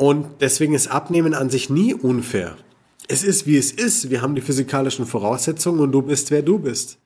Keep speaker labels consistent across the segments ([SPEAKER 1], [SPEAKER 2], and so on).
[SPEAKER 1] Und deswegen ist Abnehmen an sich nie unfair. Es ist, wie es ist. Wir haben die physikalischen Voraussetzungen und du bist, wer du bist.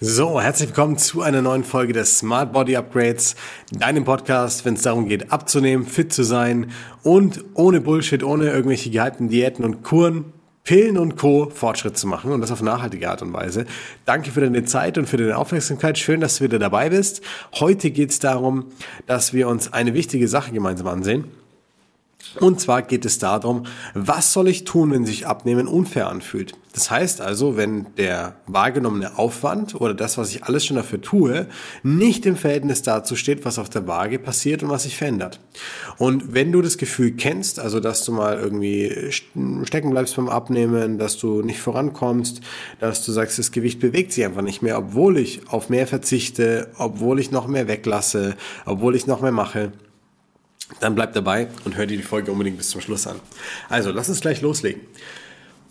[SPEAKER 1] So, herzlich willkommen zu einer neuen Folge des Smart Body Upgrades, deinem Podcast, wenn es darum geht, abzunehmen, fit zu sein und ohne Bullshit, ohne irgendwelche gehypten Diäten und Kuren, Pillen und Co. Fortschritt zu machen und das auf nachhaltige Art und Weise. Danke für deine Zeit und für deine Aufmerksamkeit. Schön, dass du wieder dabei bist. Heute geht es darum, dass wir uns eine wichtige Sache gemeinsam ansehen. Und zwar geht es darum, was soll ich tun, wenn sich Abnehmen unfair anfühlt? Das heißt also, wenn der wahrgenommene Aufwand oder das, was ich alles schon dafür tue, nicht im Verhältnis dazu steht, was auf der Waage passiert und was sich verändert. Und wenn du das Gefühl kennst, also dass du mal irgendwie stecken bleibst beim Abnehmen, dass du nicht vorankommst, dass du sagst, das Gewicht bewegt sich einfach nicht mehr, obwohl ich auf mehr verzichte, obwohl ich noch mehr weglasse, obwohl ich noch mehr mache, dann bleib dabei und hör dir die Folge unbedingt bis zum Schluss an. Also, lass uns gleich loslegen.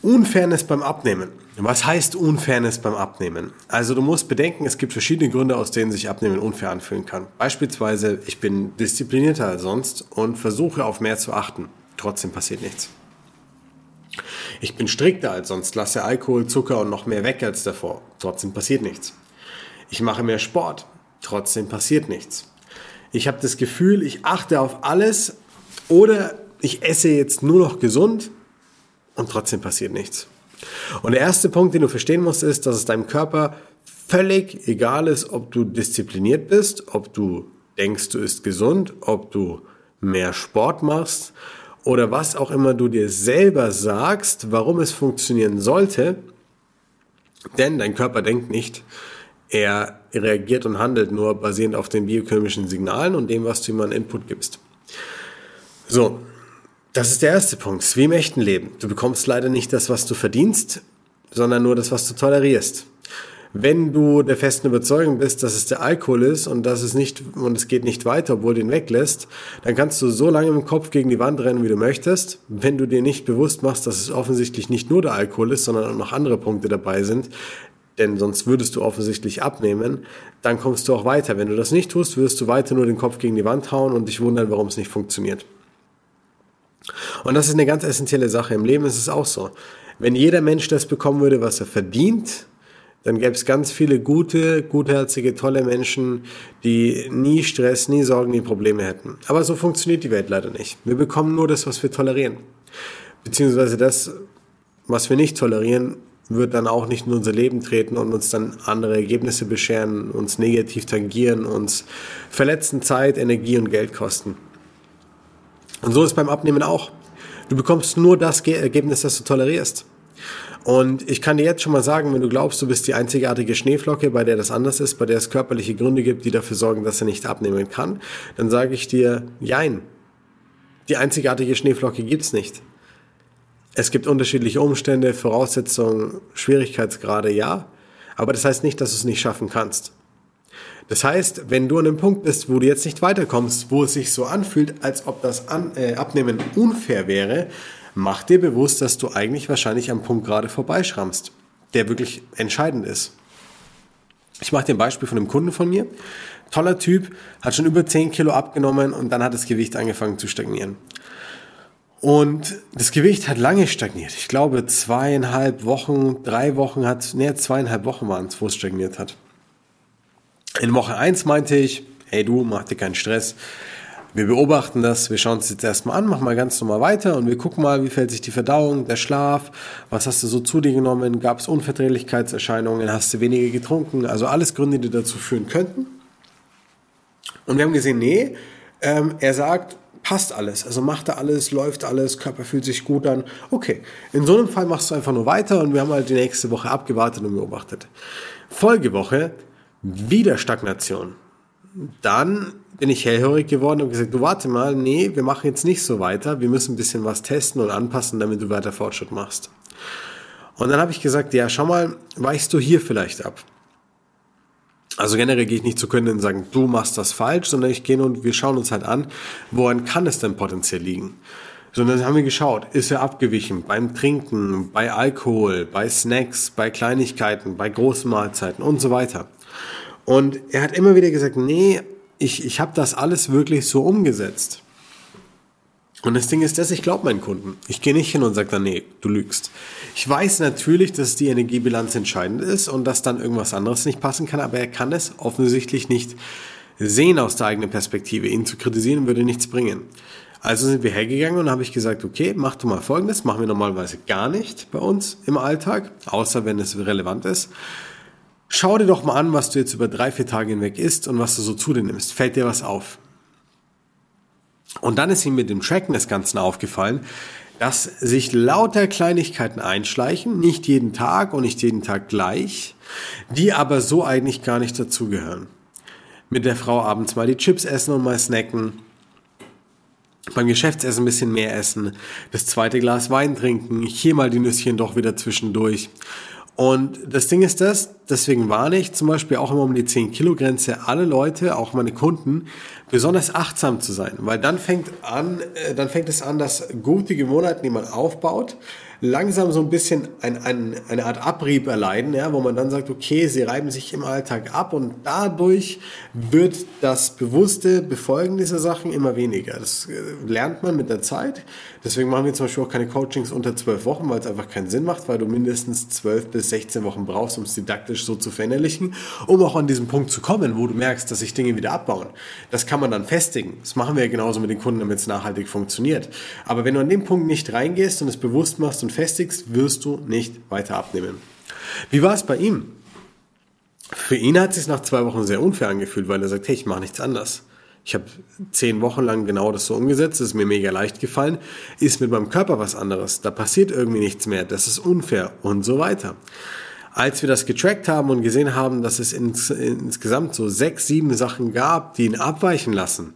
[SPEAKER 1] Unfairness beim Abnehmen. Was heißt Unfairness beim Abnehmen? Also du musst bedenken, es gibt verschiedene Gründe, aus denen sich Abnehmen unfair anfühlen kann. Beispielsweise, ich bin disziplinierter als sonst und versuche auf mehr zu achten. Trotzdem passiert nichts. Ich bin strikter als sonst, lasse Alkohol, Zucker und noch mehr weg als davor. Trotzdem passiert nichts. Ich mache mehr Sport. Trotzdem passiert nichts ich habe das Gefühl, ich achte auf alles oder ich esse jetzt nur noch gesund und trotzdem passiert nichts. Und der erste Punkt, den du verstehen musst, ist, dass es deinem Körper völlig egal ist, ob du diszipliniert bist, ob du denkst, du isst gesund, ob du mehr Sport machst oder was auch immer du dir selber sagst, warum es funktionieren sollte. Denn dein Körper denkt nicht, er reagiert und handelt nur basierend auf den biochemischen Signalen und dem, was du ihm an Input gibst. So, das ist der erste Punkt. Wie im echten Leben. Du bekommst leider nicht das, was du verdienst, sondern nur das, was du tolerierst. Wenn du der festen Überzeugung bist, dass es der Alkohol ist und dass es nicht und es geht nicht weiter, obwohl du ihn weglässt, dann kannst du so lange im Kopf gegen die Wand rennen, wie du möchtest. Wenn du dir nicht bewusst machst, dass es offensichtlich nicht nur der Alkohol ist, sondern auch noch andere Punkte dabei sind, denn sonst würdest du offensichtlich abnehmen, dann kommst du auch weiter. Wenn du das nicht tust, wirst du weiter nur den Kopf gegen die Wand hauen und dich wundern, warum es nicht funktioniert. Und das ist eine ganz essentielle Sache. Im Leben ist es auch so. Wenn jeder Mensch das bekommen würde, was er verdient, dann gäbe es ganz viele gute, gutherzige, tolle Menschen, die nie Stress, nie Sorgen, nie Probleme hätten. Aber so funktioniert die Welt leider nicht. Wir bekommen nur das, was wir tolerieren. Beziehungsweise das, was wir nicht tolerieren, wird dann auch nicht in unser Leben treten und uns dann andere Ergebnisse bescheren, uns negativ tangieren, uns verletzen Zeit, Energie und Geld kosten. Und so ist beim Abnehmen auch. Du bekommst nur das Ergebnis, das du tolerierst. Und ich kann dir jetzt schon mal sagen, wenn du glaubst, du bist die einzigartige Schneeflocke, bei der das anders ist, bei der es körperliche Gründe gibt, die dafür sorgen, dass er nicht abnehmen kann, dann sage ich dir, jein. Die einzigartige Schneeflocke gibt's nicht. Es gibt unterschiedliche Umstände, Voraussetzungen, Schwierigkeitsgrade, ja. Aber das heißt nicht, dass du es nicht schaffen kannst. Das heißt, wenn du an einem Punkt bist, wo du jetzt nicht weiterkommst, wo es sich so anfühlt, als ob das an, äh, Abnehmen unfair wäre, mach dir bewusst, dass du eigentlich wahrscheinlich am Punkt gerade vorbeischrammst, der wirklich entscheidend ist. Ich mache dir ein Beispiel von einem Kunden von mir. Toller Typ, hat schon über 10 Kilo abgenommen und dann hat das Gewicht angefangen zu stagnieren. Und das Gewicht hat lange stagniert. Ich glaube, zweieinhalb Wochen, drei Wochen hat, nee, zweieinhalb Wochen waren es, wo es stagniert hat. In Woche eins meinte ich, hey du, mach dir keinen Stress. Wir beobachten das, wir schauen es jetzt erstmal an, mach mal ganz normal weiter und wir gucken mal, wie fällt sich die Verdauung, der Schlaf, was hast du so zu dir genommen, gab es Unverträglichkeitserscheinungen, hast du weniger getrunken, also alles Gründe, die dazu führen könnten. Und wir haben gesehen, nee, ähm, er sagt, passt alles. Also macht er alles, läuft alles, Körper fühlt sich gut an. Okay, in so einem Fall machst du einfach nur weiter und wir haben halt die nächste Woche abgewartet und beobachtet. Folgewoche, wieder Stagnation. Dann bin ich hellhörig geworden und gesagt, du warte mal, nee, wir machen jetzt nicht so weiter, wir müssen ein bisschen was testen und anpassen, damit du weiter Fortschritt machst. Und dann habe ich gesagt, ja, schau mal, weichst du hier vielleicht ab? Also generell gehe ich nicht zu können und sagen, du machst das falsch, sondern ich gehe und wir schauen uns halt an, woran kann es denn potenziell liegen? Sondern haben wir geschaut, ist er abgewichen beim Trinken, bei Alkohol, bei Snacks, bei Kleinigkeiten, bei großen Mahlzeiten und so weiter. Und er hat immer wieder gesagt, nee, ich, ich habe das alles wirklich so umgesetzt. Und das Ding ist das, ich glaube meinen Kunden. Ich gehe nicht hin und sage dann, nee, du lügst. Ich weiß natürlich, dass die Energiebilanz entscheidend ist und dass dann irgendwas anderes nicht passen kann, aber er kann es offensichtlich nicht sehen aus der eigenen Perspektive. Ihn zu kritisieren würde nichts bringen. Also sind wir hergegangen und habe ich gesagt, okay, mach du mal Folgendes, machen wir normalerweise gar nicht bei uns im Alltag, außer wenn es relevant ist. Schau dir doch mal an, was du jetzt über drei, vier Tage hinweg isst und was du so zu dir nimmst. Fällt dir was auf? Und dann ist ihm mit dem Tracken des Ganzen aufgefallen, dass sich lauter Kleinigkeiten einschleichen, nicht jeden Tag und nicht jeden Tag gleich, die aber so eigentlich gar nicht dazugehören. Mit der Frau abends mal die Chips essen und mal snacken, beim Geschäftsessen ein bisschen mehr essen, das zweite Glas Wein trinken, hier mal die Nüsschen doch wieder zwischendurch. Und das Ding ist das, deswegen warne ich zum Beispiel auch immer um die 10 Kilo Grenze. Alle Leute, auch meine Kunden, besonders achtsam zu sein, weil dann fängt an, äh, dann fängt es an, dass gute Gewohnheiten, die man aufbaut, langsam so ein bisschen ein, ein, eine Art Abrieb erleiden, ja, wo man dann sagt, okay, sie reiben sich im Alltag ab und dadurch wird das bewusste Befolgen dieser Sachen immer weniger. Das äh, lernt man mit der Zeit. Deswegen machen wir zum Beispiel auch keine Coachings unter zwölf Wochen, weil es einfach keinen Sinn macht, weil du mindestens zwölf bis 16 Wochen brauchst, um es didaktisch so zu verinnerlichen, um auch an diesen Punkt zu kommen, wo du merkst, dass sich Dinge wieder abbauen. Das kann man dann festigen. Das machen wir genauso mit den Kunden, damit es nachhaltig funktioniert. Aber wenn du an dem Punkt nicht reingehst und es bewusst machst und festigst, wirst du nicht weiter abnehmen. Wie war es bei ihm? Für ihn hat es sich nach zwei Wochen sehr unfair angefühlt, weil er sagt, hey, ich mache nichts anders. Ich habe zehn Wochen lang genau das so umgesetzt, ist mir mega leicht gefallen, ist mit meinem Körper was anderes, da passiert irgendwie nichts mehr, das ist unfair und so weiter. Als wir das getrackt haben und gesehen haben, dass es ins, insgesamt so sechs, sieben Sachen gab, die ihn abweichen lassen,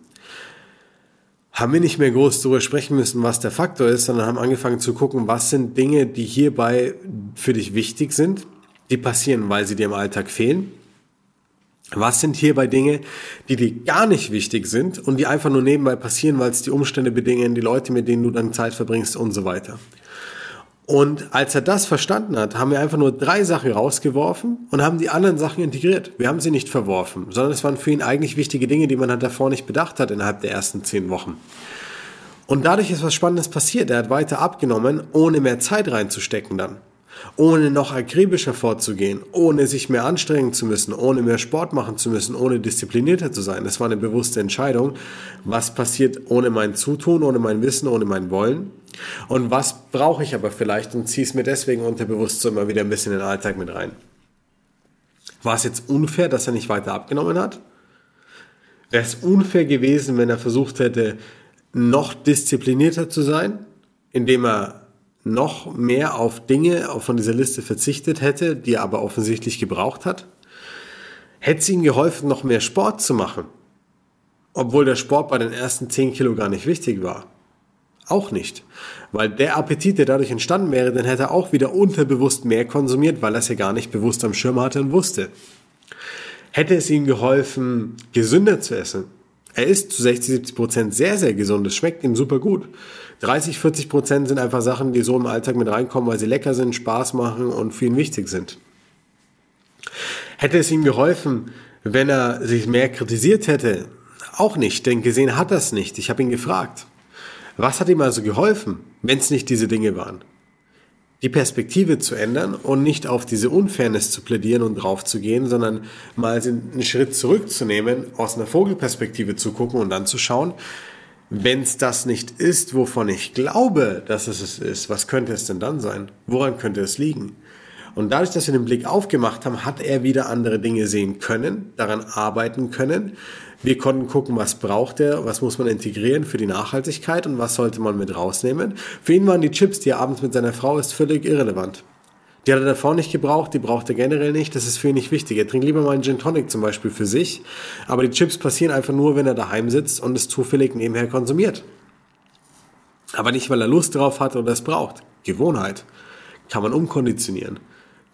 [SPEAKER 1] haben wir nicht mehr groß darüber sprechen müssen, was der Faktor ist, sondern haben angefangen zu gucken, was sind Dinge, die hierbei für dich wichtig sind, die passieren, weil sie dir im Alltag fehlen was sind hierbei Dinge, die dir gar nicht wichtig sind und die einfach nur nebenbei passieren, weil es die Umstände bedingen, die Leute, mit denen du dann Zeit verbringst und so weiter. Und als er das verstanden hat, haben wir einfach nur drei Sachen rausgeworfen und haben die anderen Sachen integriert. Wir haben sie nicht verworfen, sondern es waren für ihn eigentlich wichtige Dinge, die man halt davor nicht bedacht hat innerhalb der ersten zehn Wochen. Und dadurch ist was Spannendes passiert. Er hat weiter abgenommen, ohne mehr Zeit reinzustecken dann ohne noch akribischer vorzugehen, ohne sich mehr anstrengen zu müssen, ohne mehr Sport machen zu müssen, ohne disziplinierter zu sein. Das war eine bewusste Entscheidung. Was passiert ohne mein Zutun, ohne mein Wissen, ohne mein Wollen? Und was brauche ich aber vielleicht und ziehe es mir deswegen unterbewusst so immer wieder ein bisschen in den Alltag mit rein? War es jetzt unfair, dass er nicht weiter abgenommen hat? Wäre es unfair gewesen, wenn er versucht hätte, noch disziplinierter zu sein, indem er noch mehr auf Dinge von dieser Liste verzichtet hätte, die er aber offensichtlich gebraucht hat? Hätte es ihm geholfen, noch mehr Sport zu machen? Obwohl der Sport bei den ersten 10 Kilo gar nicht wichtig war. Auch nicht. Weil der Appetit, der dadurch entstanden wäre, dann hätte er auch wieder unterbewusst mehr konsumiert, weil er es ja gar nicht bewusst am Schirm hatte und wusste. Hätte es ihm geholfen, gesünder zu essen? Er ist zu 60, 70 Prozent sehr, sehr gesund. Es schmeckt ihm super gut. 30, 40 Prozent sind einfach Sachen, die so im Alltag mit reinkommen, weil sie lecker sind, Spaß machen und für ihn wichtig sind. Hätte es ihm geholfen, wenn er sich mehr kritisiert hätte? Auch nicht, denn gesehen hat er es nicht. Ich habe ihn gefragt. Was hat ihm also geholfen, wenn es nicht diese Dinge waren? Die Perspektive zu ändern und nicht auf diese Unfairness zu plädieren und drauf zu gehen, sondern mal einen Schritt zurückzunehmen, aus einer Vogelperspektive zu gucken und dann zu schauen, wenn es das nicht ist, wovon ich glaube, dass es es ist, was könnte es denn dann sein? Woran könnte es liegen? Und dadurch, dass wir den Blick aufgemacht haben, hat er wieder andere Dinge sehen können, daran arbeiten können. Wir konnten gucken, was braucht er, was muss man integrieren für die Nachhaltigkeit und was sollte man mit rausnehmen. Für ihn waren die Chips, die er abends mit seiner Frau isst, völlig irrelevant. Die hat er davor nicht gebraucht, die braucht er generell nicht, das ist für ihn nicht wichtig. Er trinkt lieber mal einen Gin Tonic zum Beispiel für sich, aber die Chips passieren einfach nur, wenn er daheim sitzt und es zufällig nebenher konsumiert. Aber nicht, weil er Lust drauf hat oder es braucht. Gewohnheit. Kann man umkonditionieren.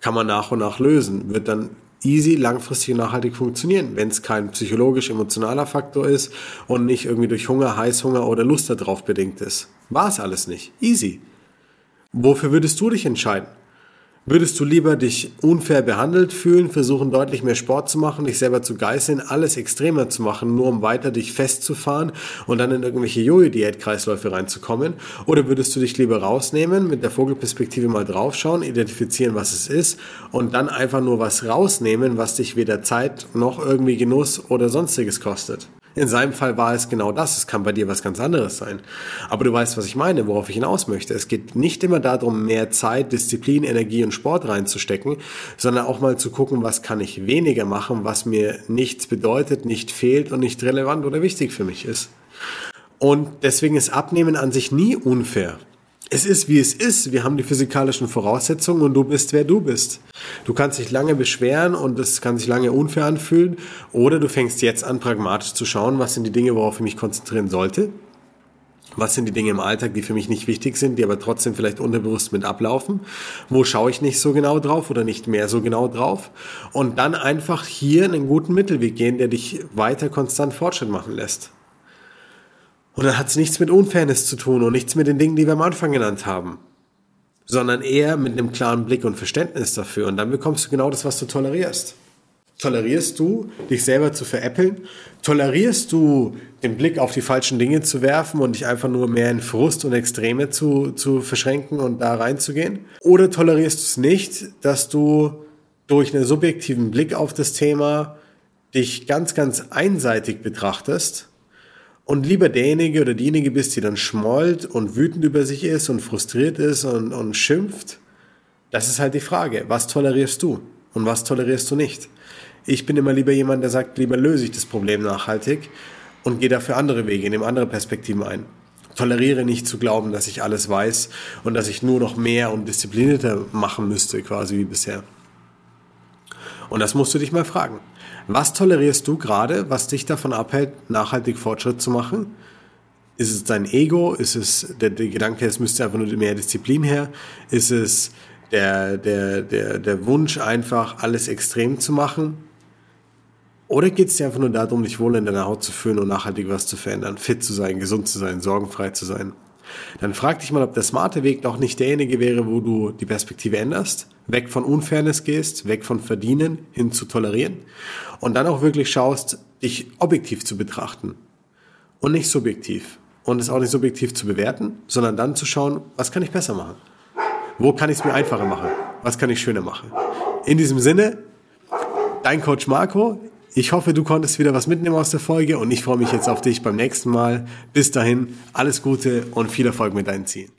[SPEAKER 1] Kann man nach und nach lösen. Wird dann easy, langfristig und nachhaltig funktionieren, wenn es kein psychologisch-emotionaler Faktor ist und nicht irgendwie durch Hunger, Heißhunger oder Lust darauf bedingt ist. War es alles nicht. Easy. Wofür würdest du dich entscheiden? Würdest du lieber dich unfair behandelt fühlen, versuchen deutlich mehr Sport zu machen, dich selber zu geißeln, alles extremer zu machen, nur um weiter dich festzufahren und dann in irgendwelche Jojo-Diät-Kreisläufe reinzukommen? Oder würdest du dich lieber rausnehmen, mit der Vogelperspektive mal draufschauen, identifizieren, was es ist und dann einfach nur was rausnehmen, was dich weder Zeit noch irgendwie Genuss oder sonstiges kostet? In seinem Fall war es genau das. Es kann bei dir was ganz anderes sein. Aber du weißt, was ich meine, worauf ich hinaus möchte. Es geht nicht immer darum, mehr Zeit, Disziplin, Energie und Sport reinzustecken, sondern auch mal zu gucken, was kann ich weniger machen, was mir nichts bedeutet, nicht fehlt und nicht relevant oder wichtig für mich ist. Und deswegen ist Abnehmen an sich nie unfair es ist, wie es ist. Wir haben die physikalischen Voraussetzungen und du bist, wer du bist. Du kannst dich lange beschweren und es kann sich lange unfair anfühlen. Oder du fängst jetzt an, pragmatisch zu schauen, was sind die Dinge, worauf ich mich konzentrieren sollte. Was sind die Dinge im Alltag, die für mich nicht wichtig sind, die aber trotzdem vielleicht unterbewusst mit ablaufen? Wo schaue ich nicht so genau drauf oder nicht mehr so genau drauf? Und dann einfach hier einen guten Mittelweg gehen, der dich weiter konstant Fortschritt machen lässt. Und dann hat es nichts mit Unfairness zu tun und nichts mit den Dingen, die wir am Anfang genannt haben, sondern eher mit einem klaren Blick und Verständnis dafür. Und dann bekommst du genau das, was du tolerierst. Tolerierst du, dich selber zu veräppeln? Tolerierst du, den Blick auf die falschen Dinge zu werfen und dich einfach nur mehr in Frust und Extreme zu, zu verschränken und da reinzugehen? Oder tolerierst du es nicht, dass du durch einen subjektiven Blick auf das Thema dich ganz, ganz einseitig betrachtest und lieber derjenige oder diejenige bist, die dann schmollt und wütend über sich ist und frustriert ist und, und schimpft, das ist halt die Frage. Was tolerierst du und was tolerierst du nicht? Ich bin immer lieber jemand, der sagt, lieber löse ich das Problem nachhaltig und gehe dafür andere Wege, nehme andere Perspektiven ein. Toleriere nicht zu glauben, dass ich alles weiß und dass ich nur noch mehr und disziplinierter machen müsste, quasi wie bisher. Und das musst du dich mal fragen. Was tolerierst du gerade, was dich davon abhält, nachhaltig Fortschritt zu machen? Ist es dein Ego? Ist es der, der Gedanke, es müsste einfach nur mehr Disziplin her? Ist es der, der, der, der Wunsch, einfach alles extrem zu machen? Oder geht es dir einfach nur darum, dich wohl in deiner Haut zu fühlen und nachhaltig was zu verändern, fit zu sein, gesund zu sein, sorgenfrei zu sein? Dann frag dich mal, ob der smarte Weg noch nicht derjenige wäre, wo du die Perspektive änderst, weg von Unfairness gehst, weg von Verdienen hin zu tolerieren und dann auch wirklich schaust, dich objektiv zu betrachten und nicht subjektiv und es auch nicht subjektiv zu bewerten, sondern dann zu schauen, was kann ich besser machen? Wo kann ich es mir einfacher machen? Was kann ich schöner machen? In diesem Sinne, dein Coach Marco. Ich hoffe, du konntest wieder was mitnehmen aus der Folge und ich freue mich jetzt auf dich beim nächsten Mal. Bis dahin, alles Gute und viel Erfolg mit deinen Zielen.